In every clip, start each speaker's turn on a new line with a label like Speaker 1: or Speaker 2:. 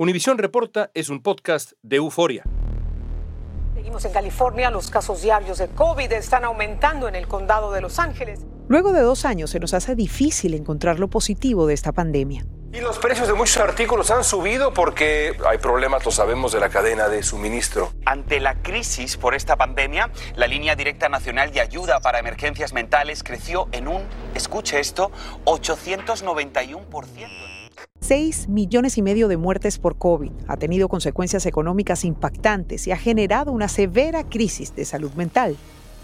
Speaker 1: Univisión Reporta es un podcast de euforia.
Speaker 2: Seguimos en California. Los casos diarios de COVID están aumentando en el condado de Los Ángeles.
Speaker 3: Luego de dos años se nos hace difícil encontrar lo positivo de esta pandemia.
Speaker 4: Y los precios de muchos artículos han subido porque hay problemas, lo sabemos, de la cadena de suministro.
Speaker 5: Ante la crisis por esta pandemia, la línea directa nacional de ayuda para emergencias mentales creció en un, escuche esto, 891%.
Speaker 3: 6 millones y medio de muertes por COVID, ha tenido consecuencias económicas impactantes y ha generado una severa crisis de salud mental.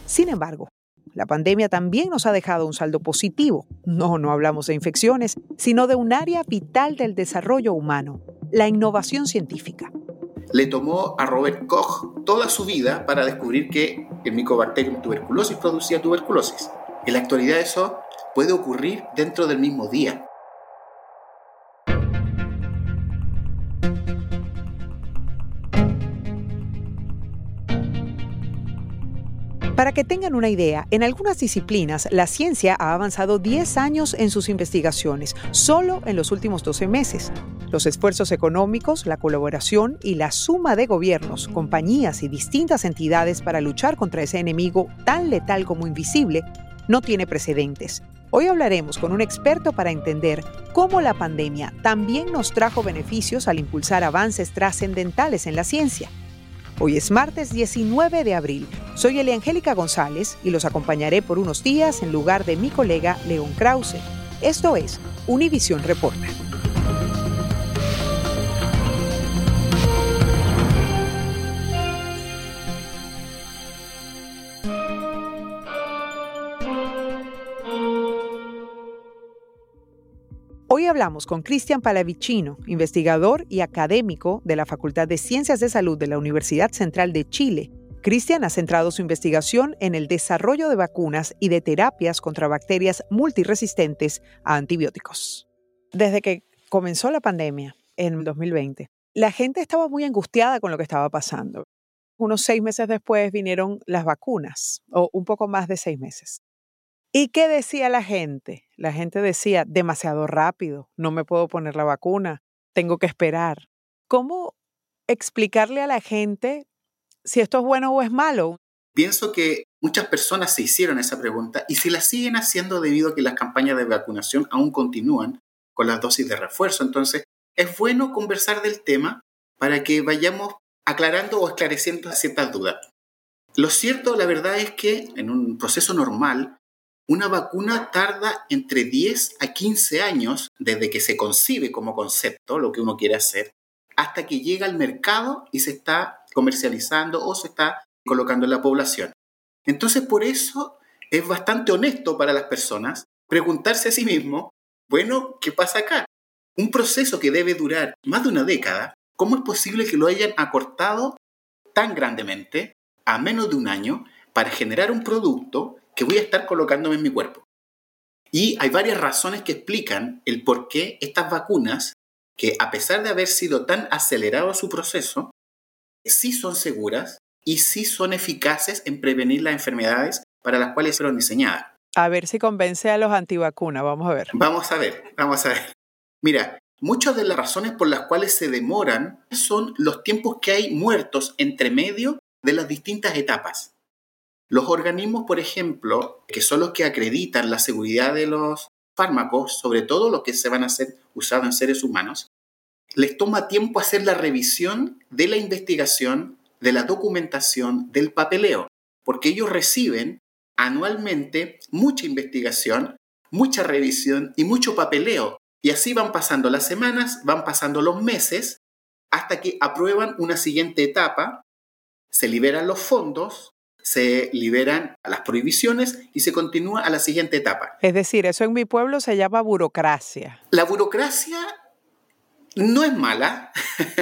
Speaker 3: Sin embargo, la pandemia también nos ha dejado un saldo positivo. No, no hablamos de infecciones, sino de un área vital del desarrollo humano, la innovación científica.
Speaker 6: Le tomó a Robert Koch toda su vida para descubrir que el Mycobacterium tuberculosis producía tuberculosis. En la actualidad eso puede ocurrir dentro del mismo día.
Speaker 3: Para que tengan una idea, en algunas disciplinas la ciencia ha avanzado 10 años en sus investigaciones, solo en los últimos 12 meses. Los esfuerzos económicos, la colaboración y la suma de gobiernos, compañías y distintas entidades para luchar contra ese enemigo tan letal como invisible no tiene precedentes. Hoy hablaremos con un experto para entender cómo la pandemia también nos trajo beneficios al impulsar avances trascendentales en la ciencia. Hoy es martes 19 de abril. Soy Eliangélica González y los acompañaré por unos días en lugar de mi colega León Krause. Esto es Univisión Reporta. Hablamos con Cristian Palavicino, investigador y académico de la Facultad de Ciencias de Salud de la Universidad Central de Chile. Cristian ha centrado su investigación en el desarrollo de vacunas y de terapias contra bacterias multiresistentes a antibióticos. Desde que comenzó la pandemia en 2020, la gente estaba muy angustiada con lo que estaba pasando. Unos seis meses después vinieron las vacunas, o un poco más de seis meses. ¿Y qué decía la gente? La gente decía, demasiado rápido, no me puedo poner la vacuna, tengo que esperar. ¿Cómo explicarle a la gente si esto es bueno o es malo?
Speaker 6: Pienso que muchas personas se hicieron esa pregunta y si la siguen haciendo debido a que las campañas de vacunación aún continúan con las dosis de refuerzo. Entonces, es bueno conversar del tema para que vayamos aclarando o esclareciendo ciertas dudas. Lo cierto, la verdad es que en un proceso normal, una vacuna tarda entre 10 a 15 años desde que se concibe como concepto, lo que uno quiere hacer, hasta que llega al mercado y se está comercializando o se está colocando en la población. Entonces, por eso es bastante honesto para las personas preguntarse a sí mismo, bueno, ¿qué pasa acá? Un proceso que debe durar más de una década, ¿cómo es posible que lo hayan acortado tan grandemente a menos de un año para generar un producto que voy a estar colocándome en mi cuerpo. Y hay varias razones que explican el por qué estas vacunas, que a pesar de haber sido tan acelerado su proceso, sí son seguras y sí son eficaces en prevenir las enfermedades para las cuales fueron diseñadas.
Speaker 3: A ver si convence a los antivacunas, vamos a ver.
Speaker 6: Vamos a ver, vamos a ver. Mira, muchas de las razones por las cuales se demoran son los tiempos que hay muertos entre medio de las distintas etapas. Los organismos, por ejemplo, que son los que acreditan la seguridad de los fármacos, sobre todo los que se van a ser usados en seres humanos, les toma tiempo hacer la revisión de la investigación, de la documentación, del papeleo, porque ellos reciben anualmente mucha investigación, mucha revisión y mucho papeleo. Y así van pasando las semanas, van pasando los meses, hasta que aprueban una siguiente etapa, se liberan los fondos se liberan las prohibiciones y se continúa a la siguiente etapa.
Speaker 3: Es decir, eso en mi pueblo se llama burocracia.
Speaker 6: La burocracia No es mala,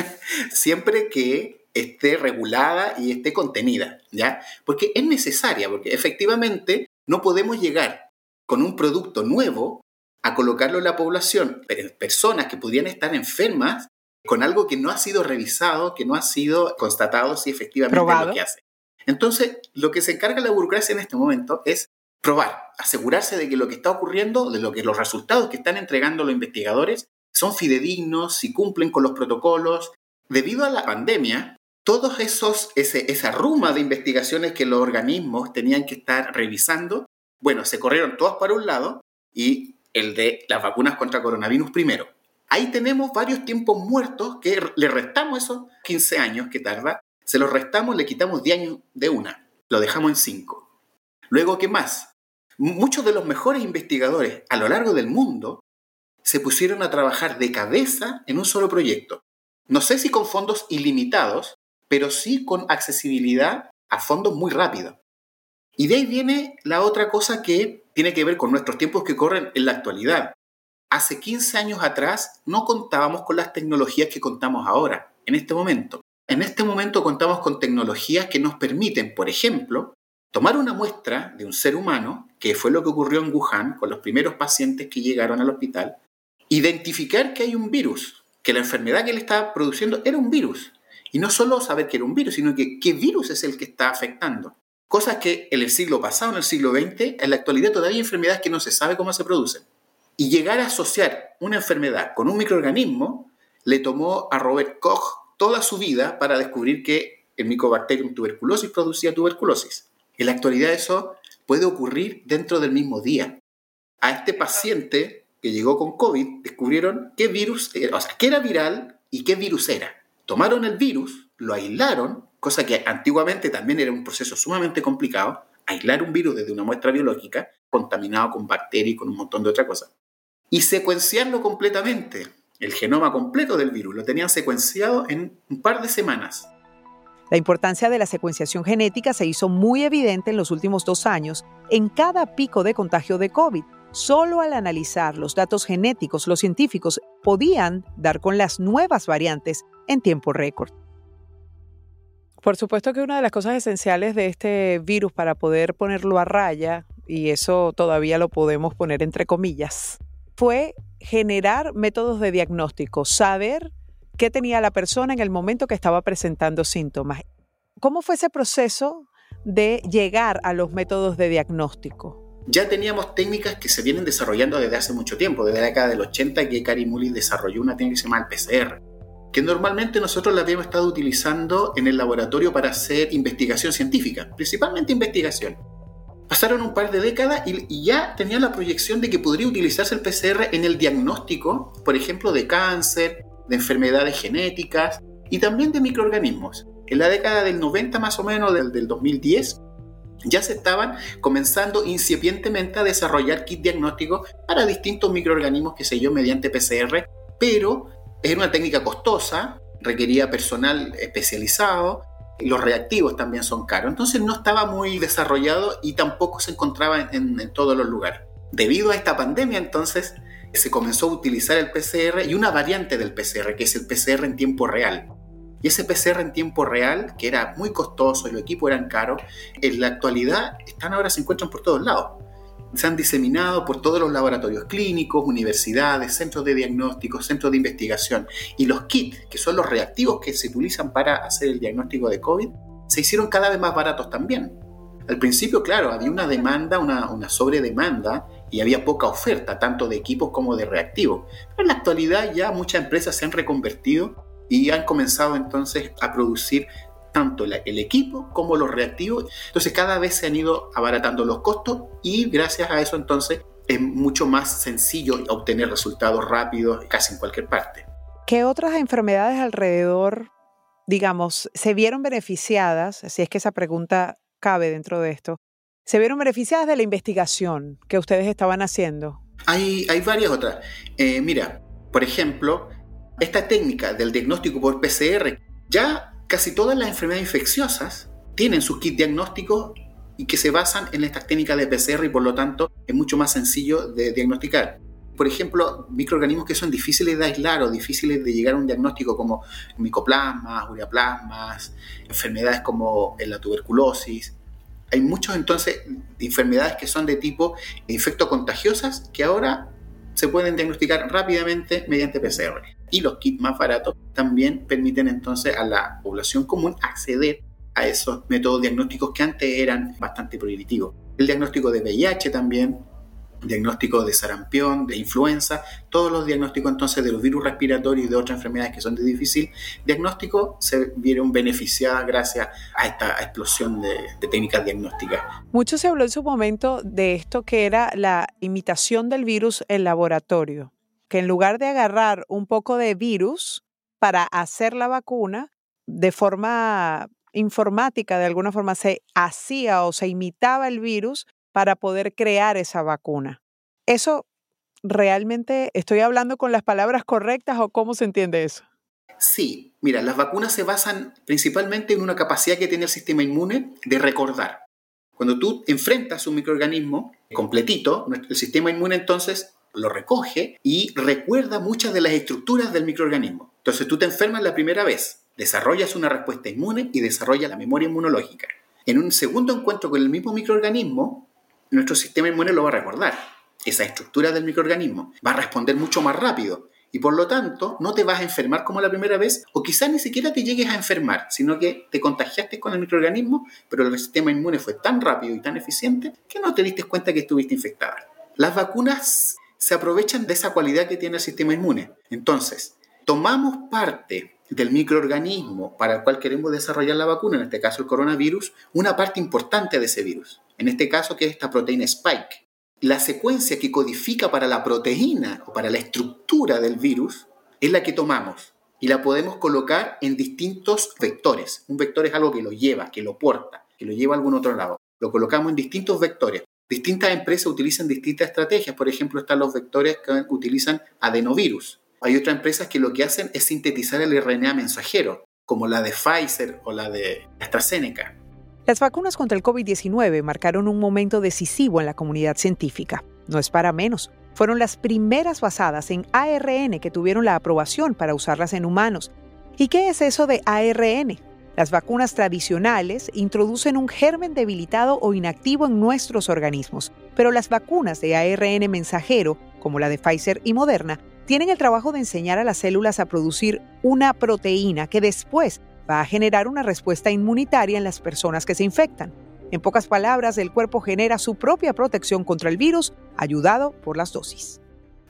Speaker 6: siempre que esté regulada y esté contenida, ¿ya? Porque es necesaria, porque efectivamente no podemos llegar con un producto nuevo a colocarlo en la población, personas que podrían estar enfermas con algo que no ha sido revisado, que no ha sido constatado si efectivamente es lo que hace. Entonces, lo que se encarga la burocracia en este momento es probar, asegurarse de que lo que está ocurriendo, de lo que los resultados que están entregando los investigadores son fidedignos, si cumplen con los protocolos. Debido a la pandemia, todos esos ese, esa ruma de investigaciones que los organismos tenían que estar revisando, bueno, se corrieron todas para un lado y el de las vacunas contra coronavirus primero. Ahí tenemos varios tiempos muertos que le restamos esos 15 años que tarda, se los restamos, le quitamos 10 años de una, lo dejamos en 5. Luego, ¿qué más? Muchos de los mejores investigadores a lo largo del mundo se pusieron a trabajar de cabeza en un solo proyecto. No sé si con fondos ilimitados, pero sí con accesibilidad a fondos muy rápido. Y de ahí viene la otra cosa que tiene que ver con nuestros tiempos que corren en la actualidad. Hace 15 años atrás no contábamos con las tecnologías que contamos ahora, en este momento. En este momento contamos con tecnologías que nos permiten, por ejemplo, tomar una muestra de un ser humano, que fue lo que ocurrió en Wuhan con los primeros pacientes que llegaron al hospital, identificar que hay un virus, que la enfermedad que él estaba produciendo era un virus. Y no solo saber que era un virus, sino que qué virus es el que está afectando. Cosas que en el siglo pasado, en el siglo XX, en la actualidad todavía hay enfermedades que no se sabe cómo se producen. Y llegar a asociar una enfermedad con un microorganismo le tomó a Robert Koch toda su vida para descubrir que el Mycobacterium tuberculosis producía tuberculosis. En la actualidad eso puede ocurrir dentro del mismo día. A este paciente que llegó con COVID, descubrieron qué virus era, o sea, qué era viral y qué virus era. Tomaron el virus, lo aislaron, cosa que antiguamente también era un proceso sumamente complicado, aislar un virus desde una muestra biológica, contaminado con bacterias y con un montón de otras cosas, y secuenciarlo completamente, el genoma completo del virus, lo tenían secuenciado en un par de semanas.
Speaker 3: La importancia de la secuenciación genética se hizo muy evidente en los últimos dos años en cada pico de contagio de COVID Solo al analizar los datos genéticos, los científicos podían dar con las nuevas variantes en tiempo récord. Por supuesto que una de las cosas esenciales de este virus para poder ponerlo a raya, y eso todavía lo podemos poner entre comillas, fue generar métodos de diagnóstico, saber qué tenía la persona en el momento que estaba presentando síntomas. ¿Cómo fue ese proceso de llegar a los métodos de diagnóstico?
Speaker 6: ya teníamos técnicas que se vienen desarrollando desde hace mucho tiempo, desde la década del 80 que Cary Mullis desarrolló una técnica que se llama el PCR, que normalmente nosotros la habíamos estado utilizando en el laboratorio para hacer investigación científica, principalmente investigación. Pasaron un par de décadas y, ya tenía la proyección de que podría utilizarse el PCR en el diagnóstico, por ejemplo, de cáncer, de enfermedades genéticas y también de microorganismos. En la década del 90 más o menos, del, del 2010, ya se estaban comenzando incipientemente a desarrollar kits diagnósticos para distintos microorganismos, que sé yo, mediante PCR, pero era una técnica costosa, requería personal especializado, los reactivos también son caros, entonces no estaba muy desarrollado y tampoco se encontraba en, todos los lugares. Debido a esta pandemia, entonces, se comenzó a utilizar el PCR y una variante del PCR, que es el PCR en tiempo real. Y ese PCR en tiempo real, que era muy costoso y los equipos eran caros, en la actualidad están ahora se encuentran por todos lados. Se han diseminado por todos los laboratorios clínicos, universidades, centros de diagnóstico, centros de investigación. Y los kits, que son los reactivos que se utilizan para hacer el diagnóstico de COVID, se hicieron cada vez más baratos también. Al principio, claro, había una demanda, una, una sobredemanda y había poca oferta, tanto de equipos como de reactivos. Pero en la actualidad ya muchas empresas se han reconvertido y han comenzado entonces a producir tanto el equipo como los reactivos. Entonces cada vez se han ido abaratando los costos y gracias a eso entonces es mucho más sencillo obtener resultados rápidos casi en cualquier parte.
Speaker 3: ¿Qué otras enfermedades alrededor, digamos, se vieron beneficiadas, si es que esa pregunta cabe dentro de esto, se vieron beneficiadas de la investigación que ustedes estaban haciendo?
Speaker 6: Hay, hay varias otras. Eh, mira, por ejemplo, esta técnica del diagnóstico por PCR, ya casi todas las enfermedades infecciosas tienen sus kits diagnósticos y que se basan en estas técnicas de PCR y por lo tanto es mucho más sencillo de diagnosticar. por ejemplo, microorganismos que son difíciles de aislar o difíciles de llegar a un diagnóstico como micoplasmas, ureaplasmas, enfermedades como la tuberculosis. Hay muchos entonces enfermedades que son de tipo infectocontagiosas que ahora se pueden diagnosticar rápidamente mediante PCR. Y los kits más baratos también permiten entonces a la población común acceder a esos métodos diagnósticos que antes eran bastante prohibitivos. El diagnóstico de VIH también, diagnóstico de sarampión, de influenza, todos los diagnósticos entonces de los virus respiratorios y de otras enfermedades que son de difícil diagnóstico se vieron beneficiadas gracias a esta explosión de, de técnicas diagnósticas.
Speaker 3: Mucho se habló en su momento de esto que era la imitación del virus en laboratorio, que en lugar de agarrar un poco de virus para hacer la vacuna, de forma informática, de alguna forma se hacía o se imitaba el virus para poder crear esa vacuna. ¿Eso realmente estoy hablando con las palabras correctas o cómo se entiende eso?
Speaker 6: Sí, mira, las vacunas se basan principalmente en una capacidad que tiene el sistema inmune de recordar. Cuando tú enfrentas un microorganismo completito, el sistema inmune entonces lo recoge y recuerda muchas de las estructuras del microorganismo. Entonces tú te enfermas la primera vez, desarrollas una respuesta inmune y desarrollas la memoria inmunológica. En un segundo encuentro con el mismo microorganismo, nuestro sistema inmune lo va a recordar. Esa estructura del microorganismo va a responder mucho más rápido y por lo tanto no te vas a enfermar como la primera vez o quizás ni siquiera te llegues a enfermar, sino que te contagiaste con el microorganismo, pero el sistema inmune fue tan rápido y tan eficiente que no te diste cuenta que estuviste infectada. Las vacunas se aprovechan de esa cualidad que tiene el sistema inmune. Entonces, tomamos parte del microorganismo para el cual queremos desarrollar la vacuna, en este caso el coronavirus, una parte importante de ese virus. En este caso, que es esta proteína spike. La secuencia que codifica para la proteína o para la estructura del virus es la que tomamos y la podemos colocar en distintos vectores. Un vector es algo que lo lleva, que lo porta, que lo lleva a algún otro lado. Lo colocamos en distintos vectores. Distintas empresas utilizan distintas estrategias. Por ejemplo, están los vectores que utilizan adenovirus hay otras empresas que lo que hacen es sintetizar el RNA mensajero, como la de Pfizer o la de AstraZeneca.
Speaker 3: Las vacunas contra el COVID-19 marcaron un momento decisivo en la comunidad científica. No es para menos. Fueron las primeras basadas en ARN que tuvieron la aprobación para usarlas en humanos. ¿Y qué es eso de ARN? Las vacunas tradicionales introducen un germen debilitado o inactivo en nuestros organismos, pero las vacunas de ARN mensajero, como la de Pfizer y Moderna, tienen el trabajo de enseñar a las células a producir una proteína que después va a generar una respuesta inmunitaria en las personas que se infectan. En pocas palabras, el cuerpo genera su propia protección contra el virus, ayudado por las dosis.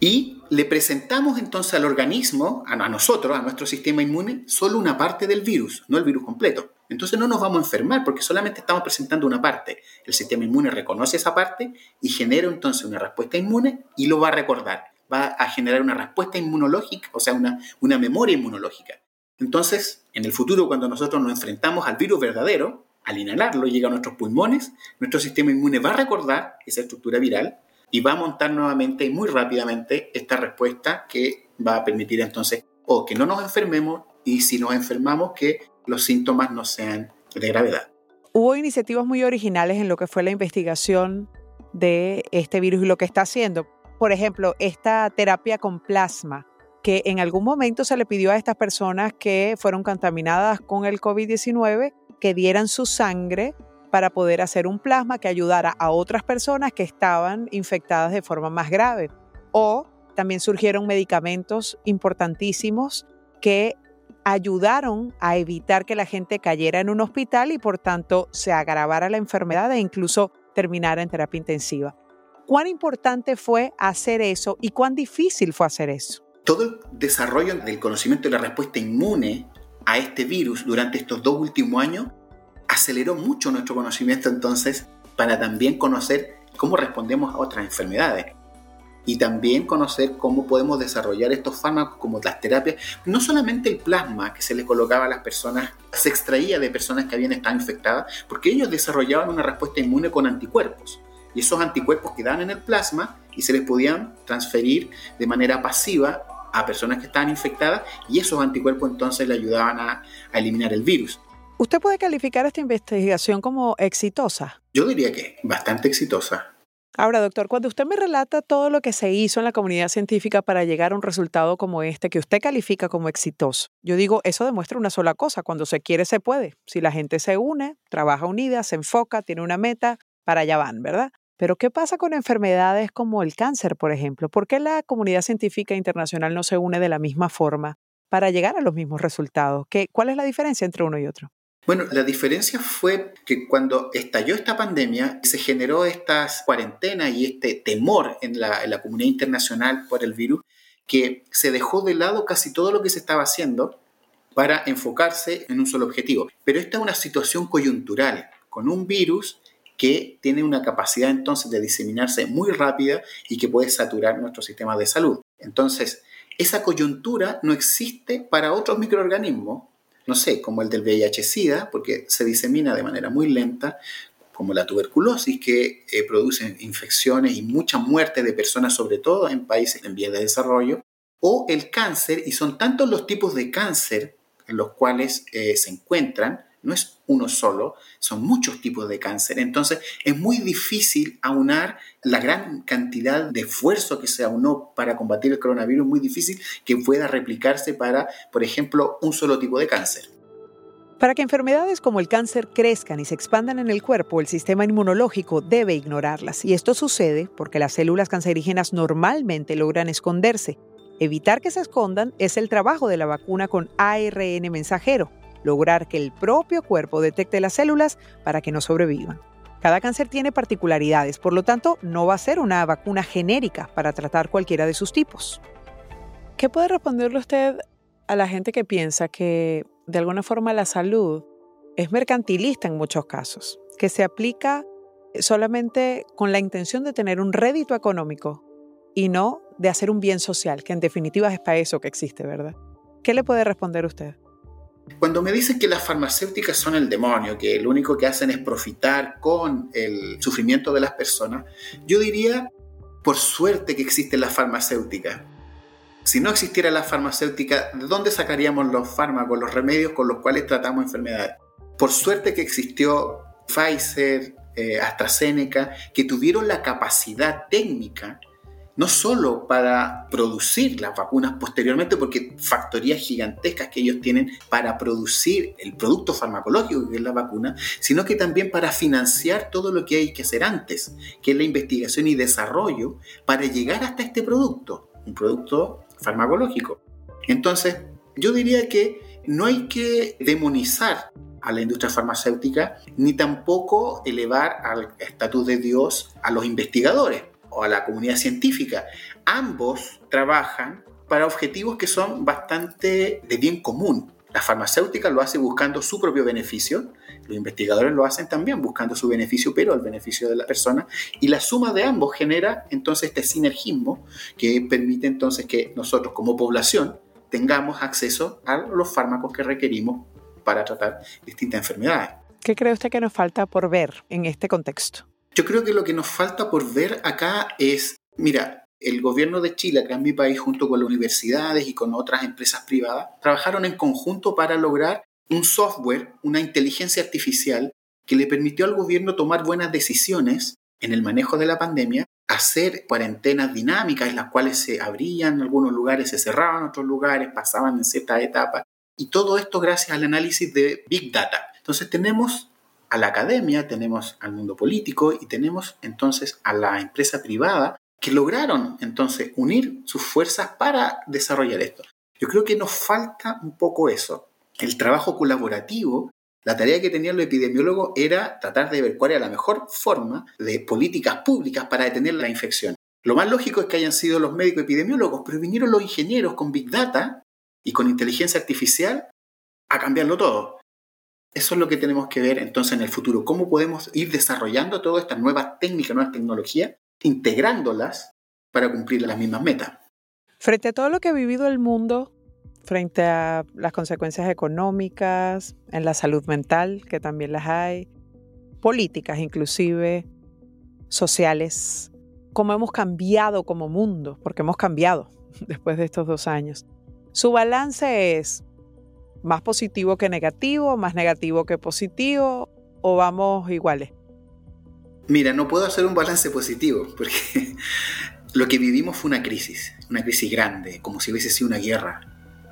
Speaker 6: Y le presentamos entonces al organismo, a nosotros, a nuestro sistema inmune, solo una parte del virus, no el virus completo. Entonces no nos vamos a enfermar porque solamente estamos presentando una parte. El sistema inmune reconoce esa parte y genera entonces una respuesta inmune y lo va a recordar va a generar una respuesta inmunológica, o sea, una, una memoria inmunológica. Entonces, en el futuro, cuando nosotros nos enfrentamos al virus verdadero, al inhalarlo, llega a nuestros pulmones, nuestro sistema inmune va a recordar esa estructura viral y va a montar nuevamente y muy rápidamente esta respuesta que va a permitir entonces o que no nos enfermemos y si nos enfermamos que los síntomas no sean de gravedad.
Speaker 3: Hubo iniciativas muy originales en lo que fue la investigación de este virus y lo que está haciendo por ejemplo, esta terapia con plasma, que en algún momento se le pidió a estas personas que fueron contaminadas con el COVID-19 que dieran su sangre para poder hacer un plasma que ayudara a otras personas que estaban infectadas de forma más grave. O también surgieron medicamentos importantísimos que ayudaron a evitar que la gente cayera en un hospital y por tanto se agravara la enfermedad e incluso terminara en terapia intensiva. ¿Cuán importante fue hacer eso y cuán difícil fue hacer eso?
Speaker 6: Todo el desarrollo del conocimiento y la respuesta inmune a este virus durante estos dos últimos años aceleró mucho nuestro conocimiento entonces para también conocer cómo respondemos a otras enfermedades y también conocer cómo podemos desarrollar estos fármacos como las terapias. No solamente el plasma que se le colocaba a las personas, se extraía de personas que habían estado infectadas, porque ellos desarrollaban una respuesta inmune con anticuerpos y esos anticuerpos quedaban en el plasma y se les podían transferir de manera pasiva a personas que estaban infectadas y esos anticuerpos entonces le ayudaban a, eliminar el virus.
Speaker 3: ¿Usted puede calificar esta investigación como exitosa?
Speaker 6: Yo diría que bastante exitosa.
Speaker 3: Ahora, doctor, cuando usted me relata todo lo que se hizo en la comunidad científica para llegar a un resultado como este, que usted califica como exitoso, yo digo, eso demuestra una sola cosa, cuando se quiere se puede. Si la gente se une, trabaja unida, se enfoca, tiene una meta, para allá van, ¿verdad? Pero ¿qué pasa con enfermedades como el cáncer, por ejemplo? ¿Por qué la comunidad científica internacional no se une de la misma forma para llegar a los mismos resultados? ¿Qué, ¿Cuál es la diferencia entre uno y otro?
Speaker 6: Bueno, la diferencia fue que cuando estalló esta pandemia, se generó esta cuarentena y este temor en la, comunidad internacional por el virus, que se dejó de lado casi todo lo que se estaba haciendo para enfocarse en un solo objetivo. Pero esta es una situación coyuntural, con un virus que tiene una capacidad entonces de diseminarse muy rápida y que puede saturar nuestro sistema de salud. Entonces, esa coyuntura no existe para otros microorganismos no sé, como el del VIH-Sida, porque se disemina de manera muy lenta, como la tuberculosis, que eh, produce infecciones y mucha muerte de personas, sobre todo en países en vías de desarrollo, o el cáncer, y son tantos los tipos de cáncer en los cuales eh, se encuentran, no es uno solo, son muchos tipos de cáncer. Entonces es muy difícil aunar la gran cantidad de esfuerzo que se aunó para combatir el coronavirus, muy difícil que pueda replicarse para, por ejemplo, un solo tipo de cáncer.
Speaker 3: Para que enfermedades como el cáncer crezcan y se expandan en el cuerpo, el sistema inmunológico debe ignorarlas. Y esto sucede porque las células cancerígenas normalmente logran esconderse. Evitar que se escondan es el trabajo de la vacuna con ARN mensajero, lograr que el propio cuerpo detecte las células para que no sobrevivan. Cada cáncer tiene particularidades, por lo tanto, no va a ser una vacuna genérica para tratar cualquiera de sus tipos. ¿Qué puede responderle usted a la gente que piensa que de alguna forma la salud es mercantilista en muchos casos, que se aplica solamente con la intención de tener un rédito económico y no de hacer un bien social, que en definitiva es para eso que existe, ¿verdad? ¿Qué le puede responder usted?
Speaker 6: Cuando me dicen que las farmacéuticas son el demonio, que lo único que hacen es profitar con el sufrimiento de las personas, yo diría, por suerte que existen las farmacéuticas. Si no existiera la farmacéutica, ¿de dónde sacaríamos los fármacos, los remedios con los cuales tratamos enfermedades? Por suerte que existió Pfizer, eh, AstraZeneca, que tuvieron la capacidad técnica no solo para producir las vacunas posteriormente, porque factorías gigantescas que ellos tienen para producir el producto farmacológico que es la vacuna, sino que también para financiar todo lo que hay que hacer antes, que es la investigación y desarrollo para llegar hasta este producto, un producto farmacológico. Entonces, yo diría que no hay que demonizar a la industria farmacéutica, ni tampoco elevar al estatus de Dios a los investigadores a la comunidad científica. Ambos trabajan para objetivos que son bastante de bien común. La farmacéutica lo hace buscando su propio beneficio, los investigadores lo hacen también buscando su beneficio, pero el beneficio de la persona, y la suma de ambos genera entonces este sinergismo que permite entonces que nosotros como población tengamos acceso a los fármacos que requerimos para tratar distintas enfermedades.
Speaker 3: ¿Qué cree usted que nos falta por ver en este contexto?
Speaker 6: Yo creo que lo que nos falta por ver acá es, mira, el gobierno de Chile, acá en mi país, junto con las universidades y con otras empresas privadas, trabajaron en conjunto para lograr un software, una inteligencia artificial que le permitió al gobierno tomar buenas decisiones en el manejo de la pandemia, hacer cuarentenas dinámicas en las cuales se abrían algunos lugares, se cerraban otros lugares, pasaban en cierta etapa, y todo esto gracias al análisis de Big Data. Entonces tenemos a la academia, tenemos al mundo político y tenemos entonces a la empresa privada que lograron entonces unir sus fuerzas para desarrollar esto. Yo creo que nos falta un poco eso. El trabajo colaborativo, la tarea que tenían los epidemiólogos era tratar de ver cuál era la mejor forma de políticas públicas para detener la infección. Lo más lógico es que hayan sido los médicos epidemiólogos, pero vinieron los ingenieros con Big Data y con inteligencia artificial a cambiarlo todo. Eso es lo que tenemos que ver entonces en el futuro, cómo podemos ir desarrollando todas estas nuevas técnicas, nuevas tecnologías, integrándolas para cumplir las mismas metas.
Speaker 3: Frente a todo lo que ha vivido el mundo, frente a las consecuencias económicas, en la salud mental, que también las hay, políticas inclusive, sociales, cómo hemos cambiado como mundo, porque hemos cambiado después de estos dos años. Su balance es más positivo que negativo, más negativo que positivo, o vamos iguales?
Speaker 6: Mira, no puedo hacer un balance positivo porque lo que vivimos fue una crisis, una crisis grande, como si hubiese sido una guerra,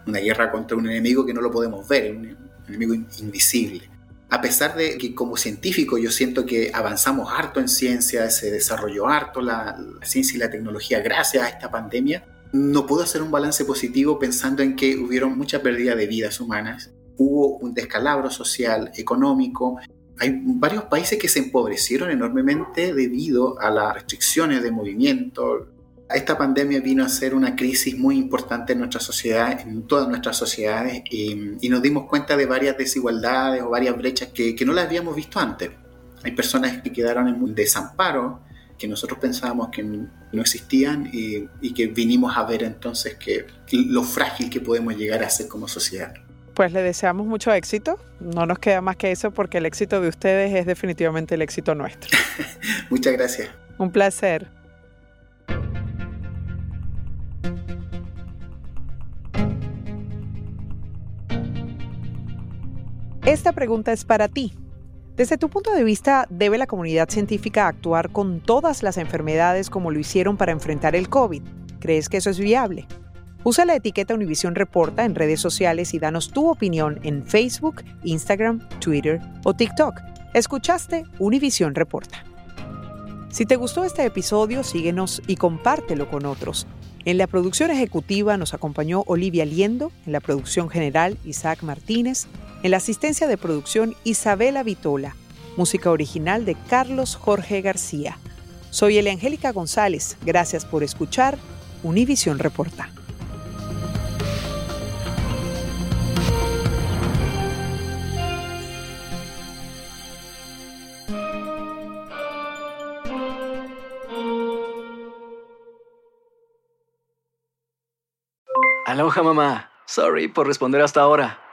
Speaker 6: una guerra contra un enemigo que no lo podemos ver, un enemigo invisible. A pesar de que como científico yo siento que avanzamos harto en ciencia, se desarrolló harto la, la ciencia y la tecnología gracias a esta pandemia, no puedo hacer un balance positivo pensando en que hubieron mucha pérdida de vidas humanas, hubo un descalabro social, económico, hay varios países que se empobrecieron enormemente debido a las restricciones de movimiento. Esta pandemia vino a ser una crisis muy importante en nuestra sociedad, en todas nuestras sociedades, y, nos dimos cuenta de varias desigualdades o varias brechas que, no las habíamos visto antes. Hay personas que quedaron en un desamparo, que nosotros pensábamos que no existían y, y que vinimos a ver entonces que lo frágil que podemos llegar a ser como sociedad.
Speaker 3: Pues le deseamos mucho éxito. No nos queda más que eso porque el éxito de ustedes es definitivamente el éxito nuestro.
Speaker 6: Muchas gracias.
Speaker 3: Un placer. Esta pregunta es para ti. Desde tu punto de vista, ¿debe la comunidad científica actuar con todas las enfermedades como lo hicieron para enfrentar el COVID? ¿Crees que eso es viable? Usa la etiqueta Univision Reporta en redes sociales y danos tu opinión en Facebook, Instagram, Twitter o TikTok. Escuchaste Univision Reporta. Si te gustó este episodio, síguenos y compártelo con otros. En la producción ejecutiva nos acompañó Olivia Liendo, en la producción general Isaac Martínez, en la asistencia de producción Isabela Vitola, música original de Carlos Jorge García. Soy Angélica González, gracias por escuchar Univision Reporta.
Speaker 7: Aloha mamá. Sorry por responder hasta ahora.